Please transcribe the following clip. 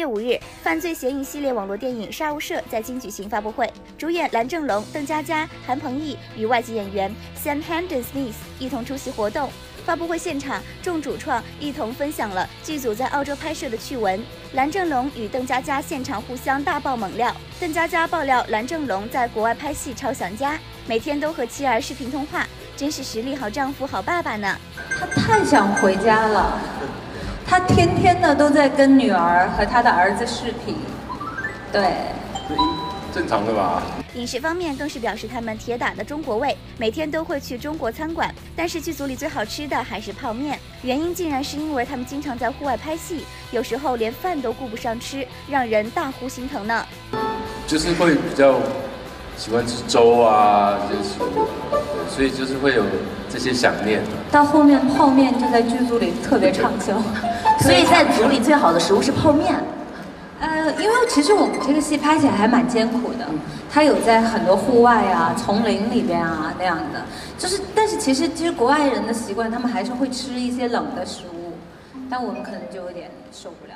月五日，犯罪嫌疑系列网络电影《杀无赦》在京举行发布会，主演蓝正龙、邓家佳、韩鹏毅与外籍演员 Sam h a n d e n Smith 一同出席活动。发布会现场，众主创一同分享了剧组在澳洲拍摄的趣闻。蓝正龙与邓家佳现场互相大爆猛料。邓家佳爆料，蓝正龙在国外拍戏超想家，每天都和妻儿视频通话，真是实力好丈夫好爸爸呢。他太想回家了，他天天呢都在跟女儿和他的儿子视频，对。正常的吧。饮食方面更是表示他们铁打的中国胃，每天都会去中国餐馆。但是剧组里最好吃的还是泡面，原因竟然是因为他们经常在户外拍戏，有时候连饭都顾不上吃，让人大呼心疼呢。就是会比较喜欢吃粥啊所以就是会有这些想念。到后面泡面就在剧组里特别畅销，所以在组里最好的食物是泡面。呃，因为其实我们这个戏拍起来还蛮艰苦的，它有在很多户外啊、丛林里边啊那样的，就是，但是其实其实国外人的习惯，他们还是会吃一些冷的食物，但我们可能就有点受不了。